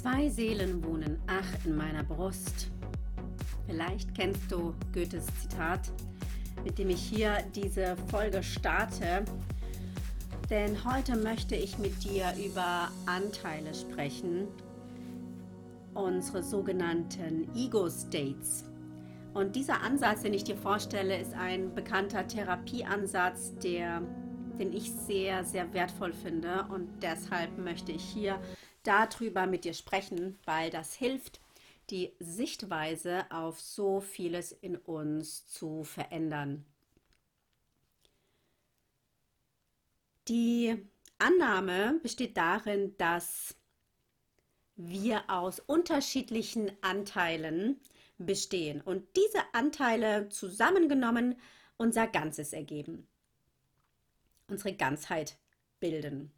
Zwei Seelen wohnen ach in meiner Brust. Vielleicht kennst du Goethes Zitat, mit dem ich hier diese Folge starte. Denn heute möchte ich mit dir über Anteile sprechen, unsere sogenannten Ego-States. Und dieser Ansatz, den ich dir vorstelle, ist ein bekannter Therapieansatz, der, den ich sehr, sehr wertvoll finde. Und deshalb möchte ich hier darüber mit dir sprechen, weil das hilft, die Sichtweise auf so vieles in uns zu verändern. Die Annahme besteht darin, dass wir aus unterschiedlichen Anteilen bestehen und diese Anteile zusammengenommen unser Ganzes ergeben, unsere Ganzheit bilden.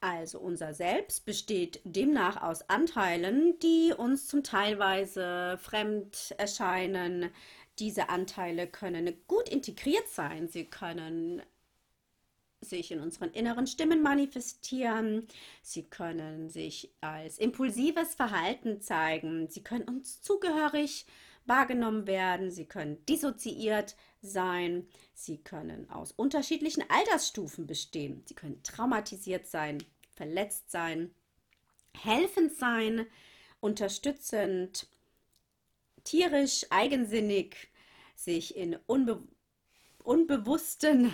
Also unser Selbst besteht demnach aus Anteilen, die uns zum Teilweise fremd erscheinen. Diese Anteile können gut integriert sein. Sie können sich in unseren inneren Stimmen manifestieren. Sie können sich als impulsives Verhalten zeigen. Sie können uns zugehörig wahrgenommen werden. Sie können dissoziiert sein. Sie können aus unterschiedlichen Altersstufen bestehen. Sie können traumatisiert sein, verletzt sein, helfend sein, unterstützend, tierisch, eigensinnig, sich in unbe unbewussten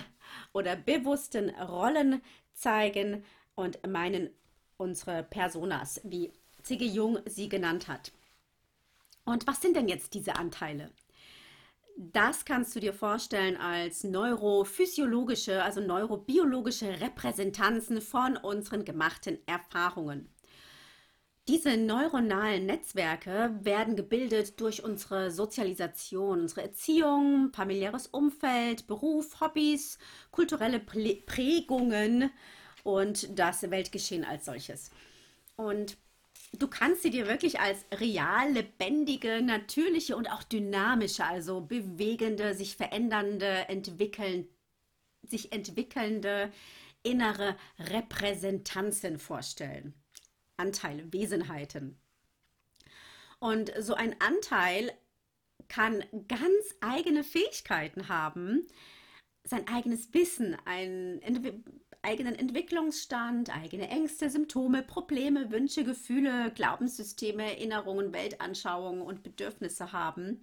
oder bewussten Rollen zeigen und meinen unsere Personas, wie Zigge Jung sie genannt hat. Und was sind denn jetzt diese Anteile? Das kannst du dir vorstellen als neurophysiologische, also neurobiologische Repräsentanzen von unseren gemachten Erfahrungen. Diese neuronalen Netzwerke werden gebildet durch unsere Sozialisation, unsere Erziehung, familiäres Umfeld, Beruf, Hobbys, kulturelle Prägungen und das Weltgeschehen als solches. Und du kannst sie dir wirklich als real, lebendige, natürliche und auch dynamische, also bewegende, sich verändernde, entwickeln, sich entwickelnde innere Repräsentanzen vorstellen. Anteile, Wesenheiten. Und so ein Anteil kann ganz eigene Fähigkeiten haben, sein eigenes Wissen, einen eigenen Entwicklungsstand, eigene Ängste, Symptome, Probleme, Wünsche, Gefühle, Glaubenssysteme, Erinnerungen, Weltanschauungen und Bedürfnisse haben,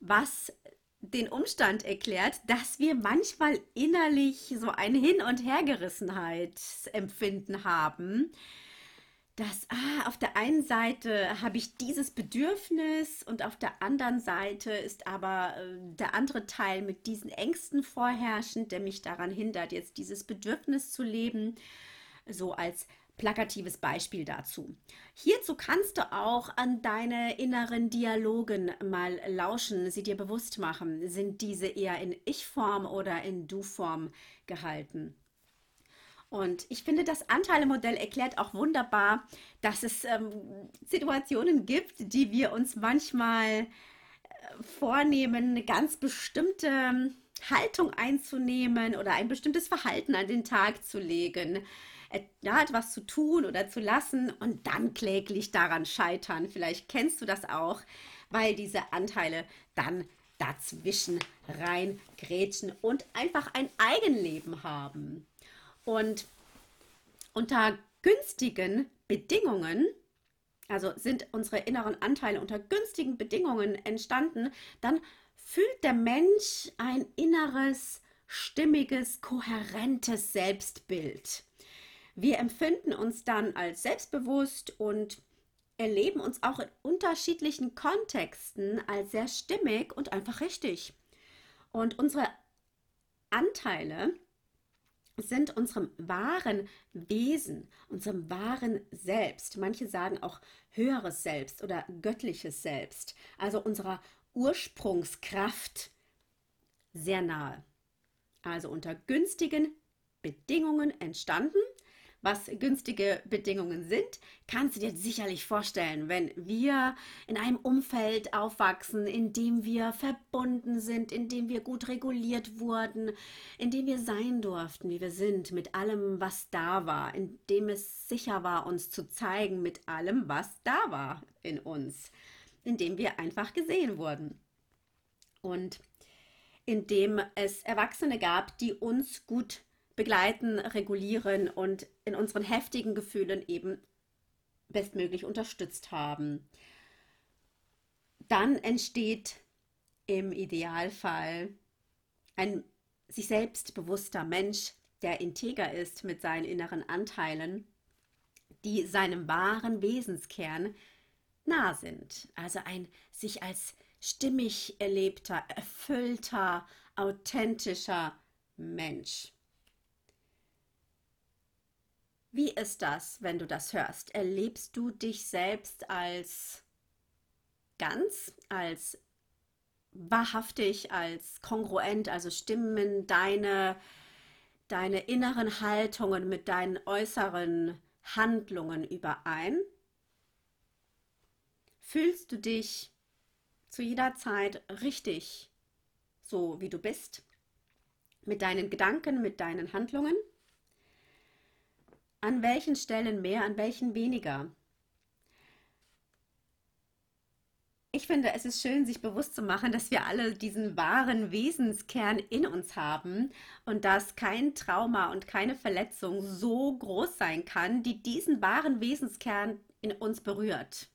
was den Umstand erklärt, dass wir manchmal innerlich so ein Hin- und Hergerissenheitsempfinden haben, dass ah, auf der einen Seite habe ich dieses Bedürfnis und auf der anderen Seite ist aber äh, der andere Teil mit diesen Ängsten vorherrschend, der mich daran hindert, jetzt dieses Bedürfnis zu leben, so als plakatives Beispiel dazu. Hierzu kannst du auch an deine inneren Dialogen mal lauschen, sie dir bewusst machen. Sind diese eher in Ich-Form oder in Du-Form gehalten? Und ich finde, das Anteilemodell erklärt auch wunderbar, dass es ähm, Situationen gibt, die wir uns manchmal äh, vornehmen, eine ganz bestimmte ähm, Haltung einzunehmen oder ein bestimmtes Verhalten an den Tag zu legen, ja, etwas zu tun oder zu lassen und dann kläglich daran scheitern. Vielleicht kennst du das auch, weil diese Anteile dann dazwischen rein grätschen und einfach ein Eigenleben haben. Und unter günstigen Bedingungen, also sind unsere inneren Anteile unter günstigen Bedingungen entstanden, dann fühlt der Mensch ein inneres, stimmiges, kohärentes Selbstbild. Wir empfinden uns dann als selbstbewusst und erleben uns auch in unterschiedlichen Kontexten als sehr stimmig und einfach richtig. Und unsere Anteile sind unserem wahren Wesen, unserem wahren Selbst, manche sagen auch höheres Selbst oder göttliches Selbst, also unserer Ursprungskraft sehr nahe. Also unter günstigen Bedingungen entstanden, was günstige Bedingungen sind, kannst du dir sicherlich vorstellen, wenn wir in einem Umfeld aufwachsen, in dem wir verbunden sind, in dem wir gut reguliert wurden, in dem wir sein durften, wie wir sind, mit allem, was da war, in dem es sicher war, uns zu zeigen mit allem, was da war in uns, in dem wir einfach gesehen wurden. Und in dem es Erwachsene gab, die uns gut begleiten, regulieren und in unseren heftigen Gefühlen eben bestmöglich unterstützt haben. Dann entsteht im Idealfall ein sich selbstbewusster Mensch, der integer ist mit seinen inneren Anteilen, die seinem wahren Wesenskern nah sind. Also ein sich als stimmig erlebter, erfüllter, authentischer Mensch. Wie ist das, wenn du das hörst? Erlebst du dich selbst als ganz, als wahrhaftig, als kongruent, also stimmen deine, deine inneren Haltungen mit deinen äußeren Handlungen überein? Fühlst du dich zu jeder Zeit richtig, so wie du bist, mit deinen Gedanken, mit deinen Handlungen? An welchen Stellen mehr, an welchen weniger? Ich finde, es ist schön, sich bewusst zu machen, dass wir alle diesen wahren Wesenskern in uns haben und dass kein Trauma und keine Verletzung so groß sein kann, die diesen wahren Wesenskern in uns berührt.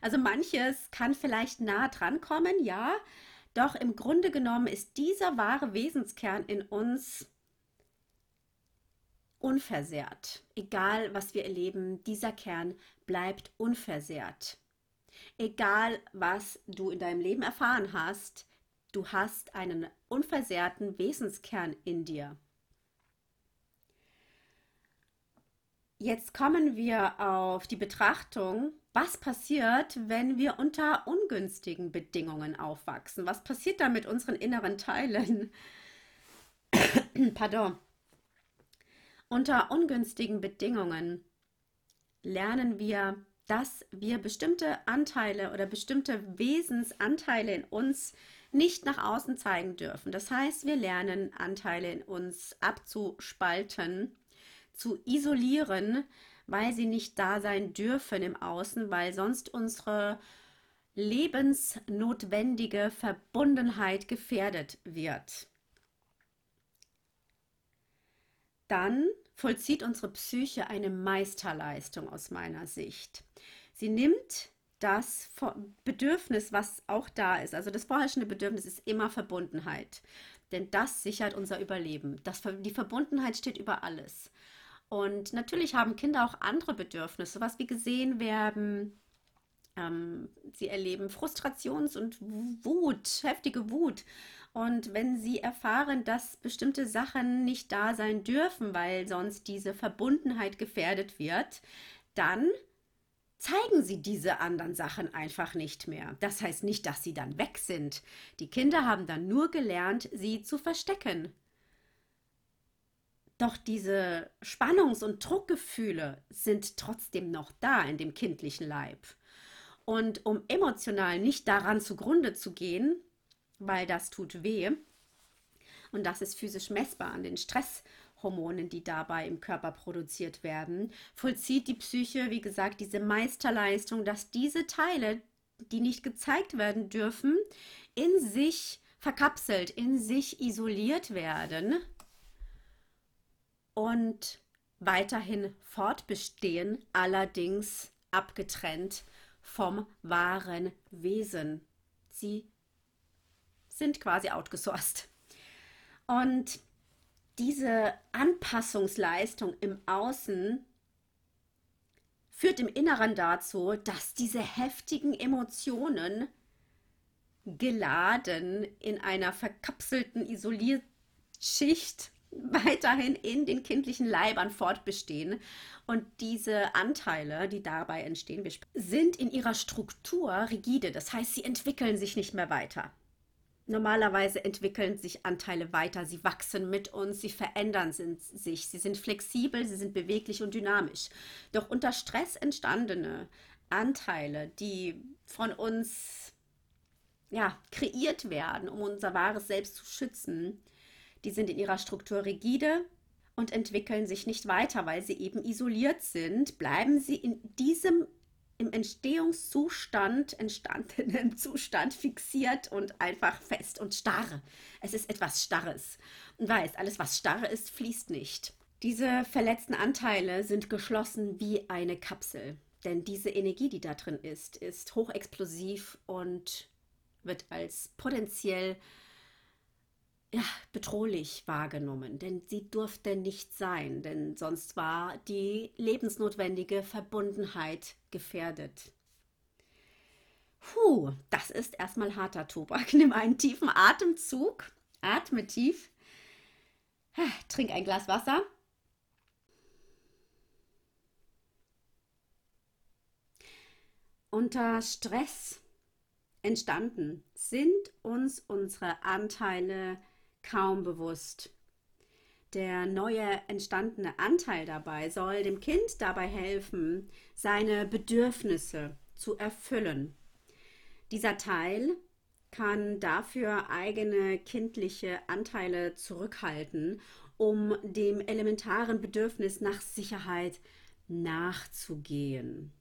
Also manches kann vielleicht nah dran kommen, ja, doch im Grunde genommen ist dieser wahre Wesenskern in uns unversehrt. Egal, was wir erleben, dieser Kern bleibt unversehrt. Egal, was du in deinem Leben erfahren hast, du hast einen unversehrten Wesenskern in dir. Jetzt kommen wir auf die Betrachtung, was passiert, wenn wir unter ungünstigen Bedingungen aufwachsen? Was passiert da mit unseren inneren Teilen? Pardon. Unter ungünstigen Bedingungen lernen wir, dass wir bestimmte Anteile oder bestimmte Wesensanteile in uns nicht nach außen zeigen dürfen. Das heißt, wir lernen Anteile in uns abzuspalten, zu isolieren, weil sie nicht da sein dürfen im Außen, weil sonst unsere lebensnotwendige Verbundenheit gefährdet wird. Dann vollzieht unsere Psyche eine Meisterleistung aus meiner Sicht. Sie nimmt das Bedürfnis, was auch da ist, also das vorherrschende Bedürfnis ist immer Verbundenheit. Denn das sichert unser Überleben. Das, die Verbundenheit steht über alles. Und natürlich haben Kinder auch andere Bedürfnisse, was wie gesehen werden. Ähm, sie erleben Frustrations- und Wut, heftige Wut. Und wenn sie erfahren, dass bestimmte Sachen nicht da sein dürfen, weil sonst diese Verbundenheit gefährdet wird, dann zeigen sie diese anderen Sachen einfach nicht mehr. Das heißt nicht, dass sie dann weg sind. Die Kinder haben dann nur gelernt, sie zu verstecken. Doch diese Spannungs- und Druckgefühle sind trotzdem noch da in dem kindlichen Leib. Und um emotional nicht daran zugrunde zu gehen, weil das tut weh. Und das ist physisch messbar an den Stresshormonen, die dabei im Körper produziert werden. Vollzieht die Psyche, wie gesagt, diese Meisterleistung, dass diese Teile, die nicht gezeigt werden dürfen, in sich verkapselt, in sich isoliert werden und weiterhin fortbestehen, allerdings abgetrennt vom wahren Wesen. Sie sind quasi outgesourced. Und diese Anpassungsleistung im Außen führt im Inneren dazu, dass diese heftigen Emotionen geladen in einer verkapselten Isolierschicht weiterhin in den kindlichen Leibern fortbestehen. Und diese Anteile, die dabei entstehen, sind in ihrer Struktur rigide. Das heißt, sie entwickeln sich nicht mehr weiter. Normalerweise entwickeln sich Anteile weiter, sie wachsen mit uns, sie verändern sich, sie sind flexibel, sie sind beweglich und dynamisch. Doch unter Stress entstandene Anteile, die von uns ja, kreiert werden, um unser wahres Selbst zu schützen, die sind in ihrer Struktur rigide und entwickeln sich nicht weiter, weil sie eben isoliert sind, bleiben sie in diesem im Entstehungszustand, entstandenen Zustand fixiert und einfach fest und starr. Es ist etwas Starres. Und weiß, alles, was starr ist, fließt nicht. Diese verletzten Anteile sind geschlossen wie eine Kapsel. Denn diese Energie, die da drin ist, ist hochexplosiv und wird als potenziell ja, bedrohlich wahrgenommen, denn sie durfte nicht sein, denn sonst war die lebensnotwendige Verbundenheit gefährdet. Puh, das ist erstmal harter Tobak. Nimm einen tiefen Atemzug, atme tief, trink ein Glas Wasser. Unter Stress entstanden sind uns unsere Anteile kaum bewusst. Der neue entstandene Anteil dabei soll dem Kind dabei helfen, seine Bedürfnisse zu erfüllen. Dieser Teil kann dafür eigene kindliche Anteile zurückhalten, um dem elementaren Bedürfnis nach Sicherheit nachzugehen.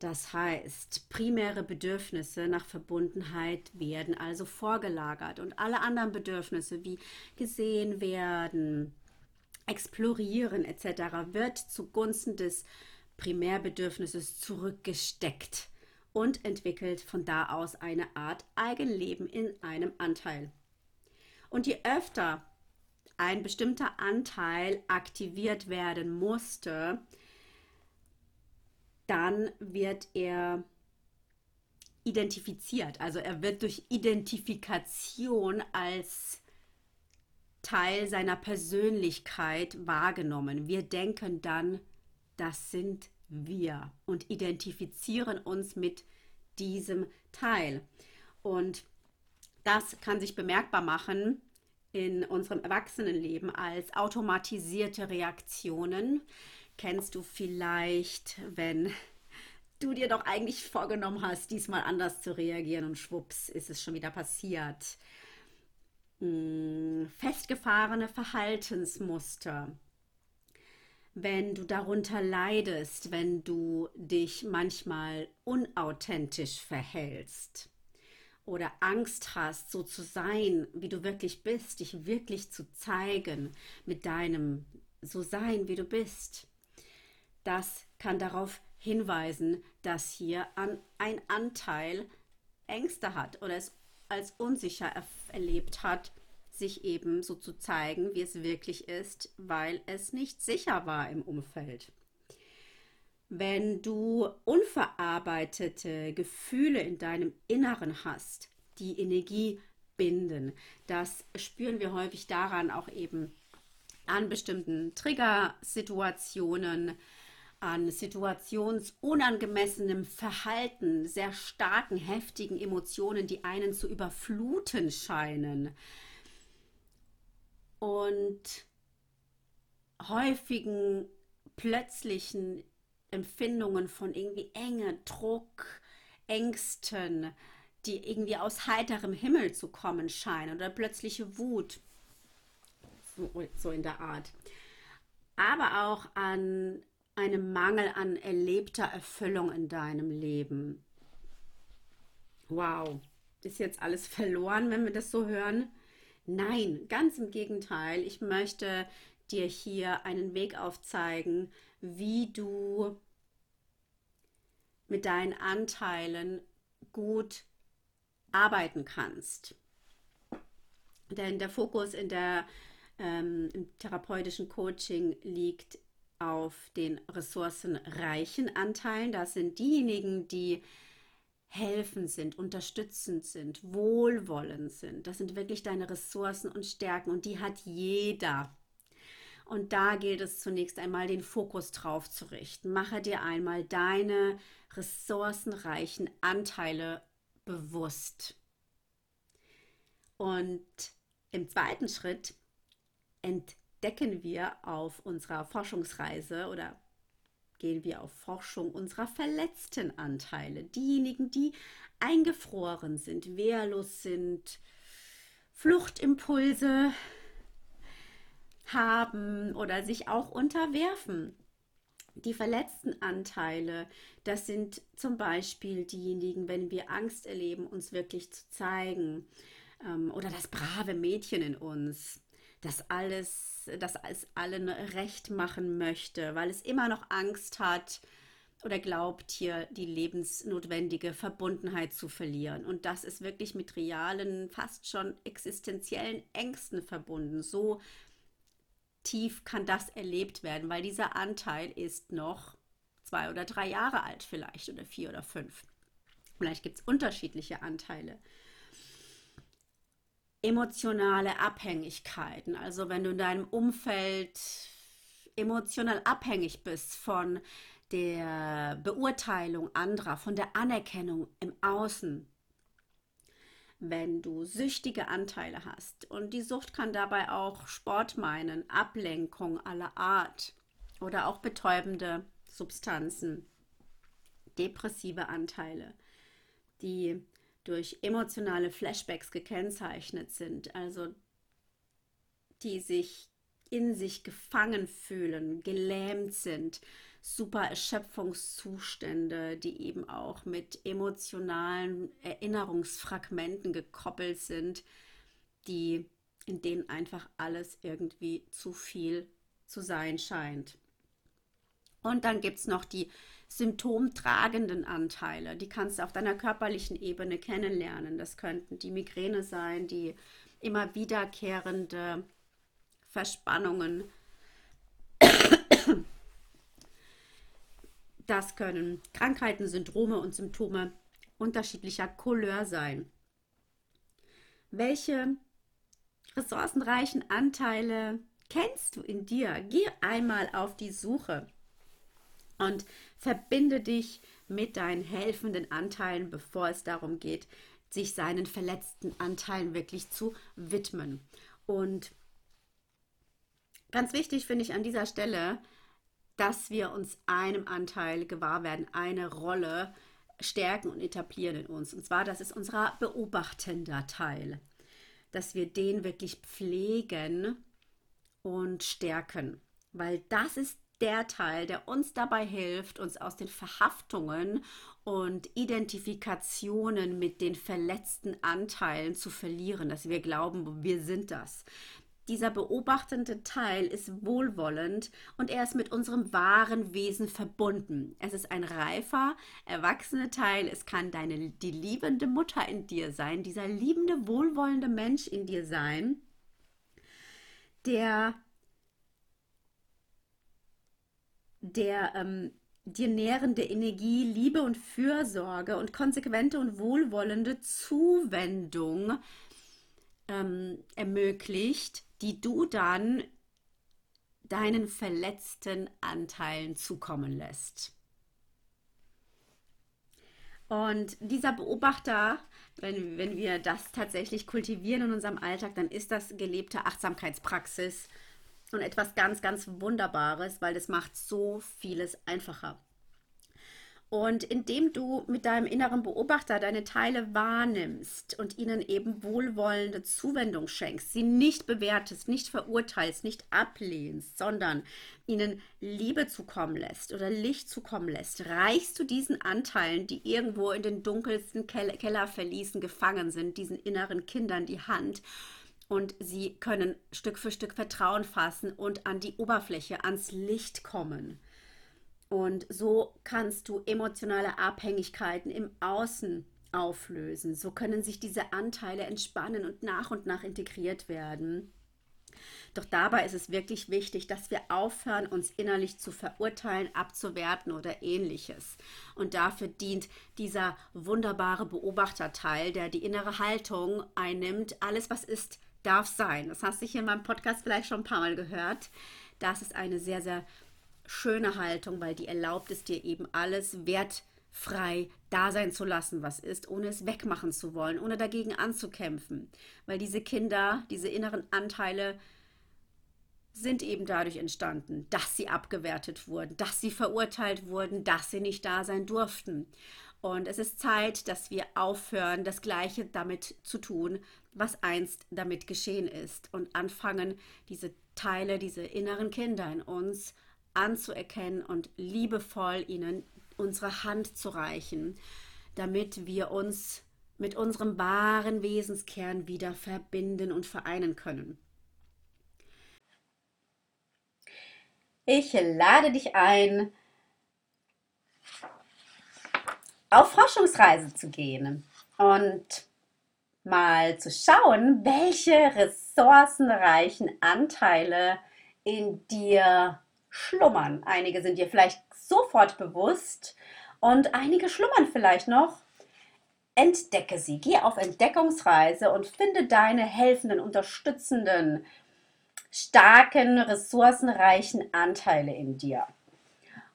Das heißt, primäre Bedürfnisse nach Verbundenheit werden also vorgelagert und alle anderen Bedürfnisse wie gesehen werden, explorieren etc. wird zugunsten des Primärbedürfnisses zurückgesteckt und entwickelt von da aus eine Art Eigenleben in einem Anteil. Und je öfter ein bestimmter Anteil aktiviert werden musste, dann wird er identifiziert. Also er wird durch Identifikation als Teil seiner Persönlichkeit wahrgenommen. Wir denken dann, das sind wir und identifizieren uns mit diesem Teil. Und das kann sich bemerkbar machen in unserem Erwachsenenleben als automatisierte Reaktionen, kennst du vielleicht, wenn du dir doch eigentlich vorgenommen hast, diesmal anders zu reagieren und schwupps ist es schon wieder passiert. Hm, festgefahrene Verhaltensmuster. Wenn du darunter leidest, wenn du dich manchmal unauthentisch verhältst oder Angst hast, so zu sein, wie du wirklich bist, dich wirklich zu zeigen mit deinem so sein, wie du bist das kann darauf hinweisen, dass hier an ein Anteil Ängste hat oder es als unsicher erlebt hat, sich eben so zu zeigen, wie es wirklich ist, weil es nicht sicher war im Umfeld. Wenn du unverarbeitete Gefühle in deinem Inneren hast, die Energie binden, das spüren wir häufig daran auch eben an bestimmten Triggersituationen, an situationsunangemessenem Verhalten, sehr starken, heftigen Emotionen, die einen zu überfluten scheinen. Und häufigen plötzlichen Empfindungen von irgendwie Enge, Druck, Ängsten, die irgendwie aus heiterem Himmel zu kommen scheinen oder plötzliche Wut, so, so in der Art. Aber auch an einem Mangel an erlebter Erfüllung in deinem Leben. Wow, ist jetzt alles verloren, wenn wir das so hören? Nein, ganz im Gegenteil. Ich möchte dir hier einen Weg aufzeigen, wie du mit deinen Anteilen gut arbeiten kannst. Denn der Fokus in der, ähm, im therapeutischen Coaching liegt auf den ressourcenreichen Anteilen. Das sind diejenigen, die helfend sind, unterstützend sind, wohlwollend sind. Das sind wirklich deine Ressourcen und Stärken und die hat jeder. Und da gilt es zunächst einmal, den Fokus drauf zu richten. Mache dir einmal deine ressourcenreichen Anteile bewusst. Und im zweiten Schritt entdecken wir auf unserer Forschungsreise oder gehen wir auf Forschung unserer verletzten Anteile, diejenigen, die eingefroren sind, wehrlos sind, Fluchtimpulse haben oder sich auch unterwerfen. Die verletzten Anteile, das sind zum Beispiel diejenigen, wenn wir Angst erleben, uns wirklich zu zeigen. Ähm, oder das brave Mädchen in uns, das alles, das es allen recht machen möchte, weil es immer noch Angst hat oder glaubt, hier die lebensnotwendige Verbundenheit zu verlieren. Und das ist wirklich mit realen, fast schon existenziellen Ängsten verbunden. So tief kann das erlebt werden, weil dieser Anteil ist noch zwei oder drei Jahre alt vielleicht oder vier oder fünf. Vielleicht gibt es unterschiedliche Anteile. Emotionale Abhängigkeiten, also wenn du in deinem Umfeld emotional abhängig bist von der Beurteilung anderer, von der Anerkennung im Außen, wenn du süchtige Anteile hast. Und die Sucht kann dabei auch Sport meinen, Ablenkung aller Art oder auch betäubende Substanzen, depressive Anteile, die durch emotionale Flashbacks gekennzeichnet sind, also die sich in sich gefangen fühlen, gelähmt sind, super Erschöpfungszustände, die eben auch mit emotionalen Erinnerungsfragmenten gekoppelt sind, die in denen einfach alles irgendwie zu viel zu sein scheint. Und dann gibt es noch die symptomtragenden Anteile. Die kannst du auf deiner körperlichen Ebene kennenlernen. Das könnten die Migräne sein, die immer wiederkehrende Verspannungen, Das können Krankheiten, Syndrome und Symptome unterschiedlicher Couleur sein. Welche ressourcenreichen Anteile kennst du in dir? Geh einmal auf die Suche und verbinde dich mit deinen helfenden Anteilen, bevor es darum geht, sich seinen verletzten Anteilen wirklich zu widmen. Und ganz wichtig finde ich an dieser Stelle, dass wir uns einem Anteil gewahr werden, eine Rolle stärken und etablieren in uns. Und zwar, das ist unser beobachtender Teil, dass wir den wirklich pflegen und stärken, weil das ist der Teil, der uns dabei hilft, uns aus den Verhaftungen und Identifikationen mit den verletzten Anteilen zu verlieren, dass wir glauben, wir sind das. Dieser beobachtende Teil ist wohlwollend und er ist mit unserem wahren Wesen verbunden. Es ist ein reifer, erwachsener Teil. Es kann deine, die liebende Mutter in dir sein, dieser liebende, wohlwollende Mensch in dir sein, der, der ähm, dir nährende Energie, Liebe und Fürsorge und konsequente und wohlwollende Zuwendung ähm, ermöglicht, die du dann deinen verletzten Anteilen zukommen lässt. Und dieser Beobachter, wenn, wenn wir das tatsächlich kultivieren in unserem Alltag, dann ist das gelebte Achtsamkeitspraxis und etwas ganz, ganz Wunderbares, weil das macht so vieles einfacher. Und indem du mit deinem inneren Beobachter deine Teile wahrnimmst und ihnen eben wohlwollende Zuwendung schenkst, sie nicht bewertest, nicht verurteilst, nicht ablehnst, sondern ihnen Liebe zukommen lässt oder Licht zukommen lässt, reichst du diesen Anteilen, die irgendwo in den dunkelsten Kellerverließen gefangen sind, diesen inneren Kindern die Hand und sie können Stück für Stück Vertrauen fassen und an die Oberfläche, ans Licht kommen. Und so kannst du emotionale Abhängigkeiten im Außen auflösen. So können sich diese Anteile entspannen und nach und nach integriert werden. Doch dabei ist es wirklich wichtig, dass wir aufhören, uns innerlich zu verurteilen, abzuwerten oder ähnliches. Und dafür dient dieser wunderbare Beobachterteil, der die innere Haltung einnimmt. Alles, was ist, darf sein. Das hast du hier in meinem Podcast vielleicht schon ein paar Mal gehört. Das ist eine sehr, sehr schöne Haltung, weil die erlaubt es dir eben alles wert frei da sein zu lassen, was ist, ohne es wegmachen zu wollen, ohne dagegen anzukämpfen. Weil diese Kinder, diese inneren Anteile sind eben dadurch entstanden, dass sie abgewertet wurden, dass sie verurteilt wurden, dass sie nicht da sein durften. Und es ist Zeit, dass wir aufhören, das Gleiche damit zu tun, was einst damit geschehen ist und anfangen, diese Teile, diese inneren Kinder in uns anzuerkennen und liebevoll ihnen unsere Hand zu reichen, damit wir uns mit unserem wahren Wesenskern wieder verbinden und vereinen können. Ich lade dich ein, auf Forschungsreise zu gehen und mal zu schauen, welche ressourcenreichen Anteile in dir schlummern. Einige sind dir vielleicht sofort bewusst und einige schlummern vielleicht noch. Entdecke sie, geh auf Entdeckungsreise und finde deine helfenden, unterstützenden, starken, ressourcenreichen Anteile in dir.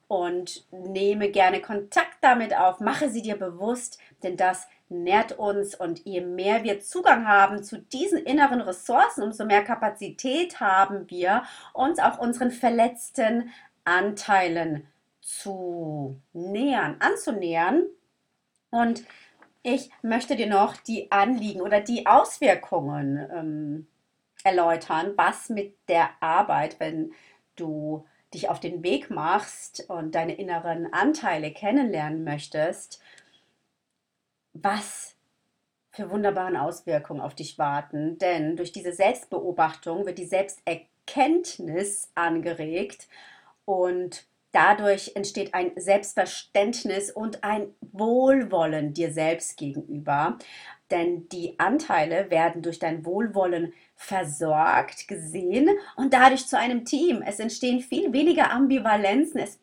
Und nehme gerne Kontakt damit auf, mache sie dir bewusst, denn das nährt uns und je mehr wir Zugang haben zu diesen inneren Ressourcen, umso mehr Kapazität haben wir, uns auch unseren verletzten Anteilen zu nähern, anzunähern. Und ich möchte dir noch die Anliegen oder die Auswirkungen ähm, erläutern, was mit der Arbeit, wenn du dich auf den Weg machst und deine inneren Anteile kennenlernen möchtest, was für wunderbaren Auswirkungen auf dich warten. Denn durch diese Selbstbeobachtung wird die Selbsterkenntnis angeregt und dadurch entsteht ein Selbstverständnis und ein Wohlwollen dir selbst gegenüber. Denn die Anteile werden durch dein Wohlwollen versorgt, gesehen und dadurch zu einem Team. Es entstehen viel weniger Ambivalenzen, es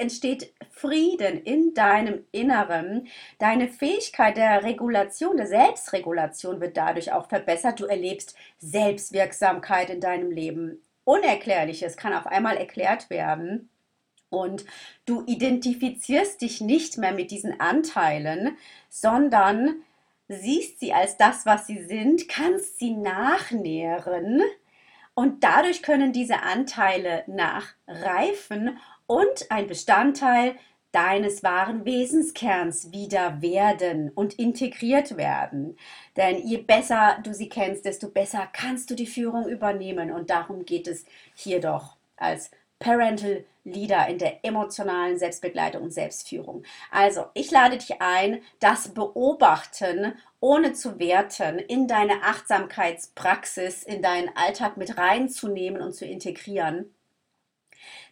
entsteht Frieden in deinem Inneren. Deine Fähigkeit der Regulation, der Selbstregulation wird dadurch auch verbessert. Du erlebst Selbstwirksamkeit in deinem Leben. Unerklärliches kann auf einmal erklärt werden. Und du identifizierst dich nicht mehr mit diesen Anteilen, sondern siehst sie als das, was sie sind, kannst sie nachnähren und dadurch können diese Anteile nachreifen und ein Bestandteil deines wahren Wesenskerns wieder werden und integriert werden. Denn je besser du sie kennst, desto besser kannst du die Führung übernehmen. Und darum geht es hier doch als Parental Leader in der emotionalen Selbstbegleitung und Selbstführung. Also, ich lade dich ein, das Beobachten ohne zu werten in deine Achtsamkeitspraxis, in deinen Alltag mit reinzunehmen und zu integrieren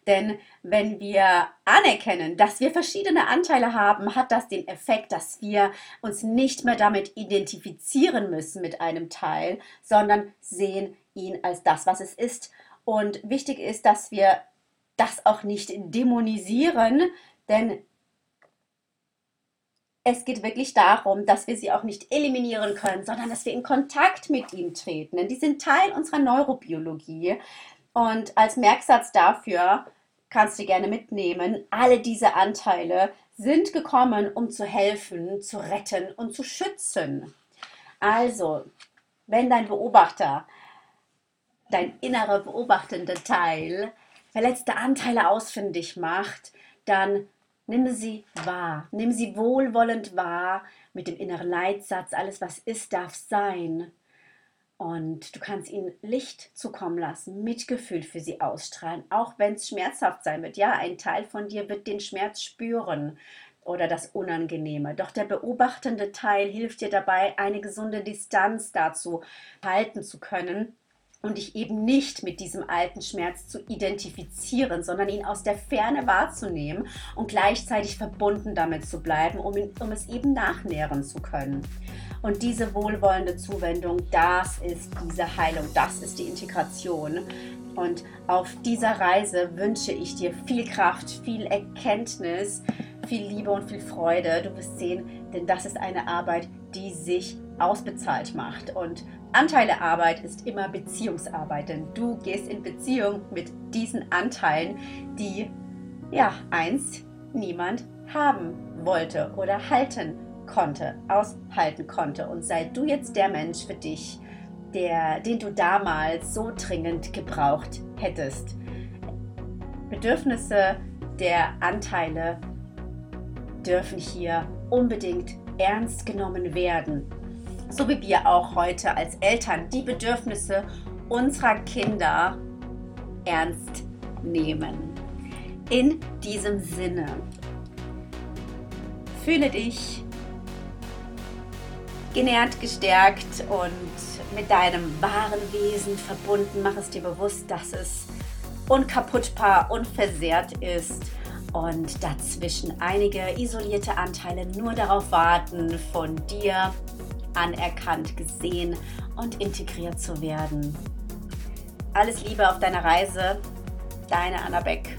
denn wenn wir anerkennen, dass wir verschiedene Anteile haben, hat das den Effekt, dass wir uns nicht mehr damit identifizieren müssen mit einem Teil, sondern sehen ihn als das, was es ist. Und wichtig ist, dass wir das auch nicht dämonisieren, denn es geht wirklich darum, dass wir sie auch nicht eliminieren können, sondern dass wir in Kontakt mit ihnen treten. Denn die sind Teil unserer Neurobiologie. Und als Merksatz dafür kannst du gerne mitnehmen. Alle diese Anteile sind gekommen, um zu helfen, zu retten und zu schützen. Also, wenn dein Beobachter, dein innerer beobachtende Teil, verletzte Anteile ausfindig macht, dann nimm sie wahr, nimm sie wohlwollend wahr mit dem inneren Leitsatz, alles was ist, darf sein. Und du kannst ihnen Licht zukommen lassen, Mitgefühl für sie ausstrahlen, auch wenn es schmerzhaft sein wird. Ja, ein Teil von dir wird den Schmerz spüren oder das Unangenehme. Doch der beobachtende Teil hilft dir dabei, eine gesunde Distanz dazu halten zu können und dich eben nicht mit diesem alten Schmerz zu identifizieren, sondern ihn aus der Ferne wahrzunehmen und gleichzeitig verbunden damit zu bleiben, um, ihn, um es eben nachnähren zu können. Und diese wohlwollende Zuwendung, das ist diese Heilung, das ist die Integration. Und auf dieser Reise wünsche ich dir viel Kraft, viel Erkenntnis, viel Liebe und viel Freude. Du wirst sehen, denn das ist eine Arbeit, die sich ausbezahlt macht. Und Anteilearbeit ist immer Beziehungsarbeit, denn du gehst in Beziehung mit diesen Anteilen, die ja einst niemand haben wollte oder halten konnte, aushalten konnte. Und sei du jetzt der Mensch für dich, der, den du damals so dringend gebraucht hättest. Bedürfnisse der Anteile dürfen hier unbedingt ernst genommen werden. So wie wir auch heute als Eltern die Bedürfnisse unserer Kinder ernst nehmen. In diesem Sinne, fühle dich genährt, gestärkt und mit deinem wahren Wesen verbunden. Mach es dir bewusst, dass es unkaputtbar, unversehrt ist und dazwischen einige isolierte Anteile nur darauf warten, von dir anerkannt, gesehen und integriert zu werden. Alles Liebe auf deiner Reise, deine Anna Beck.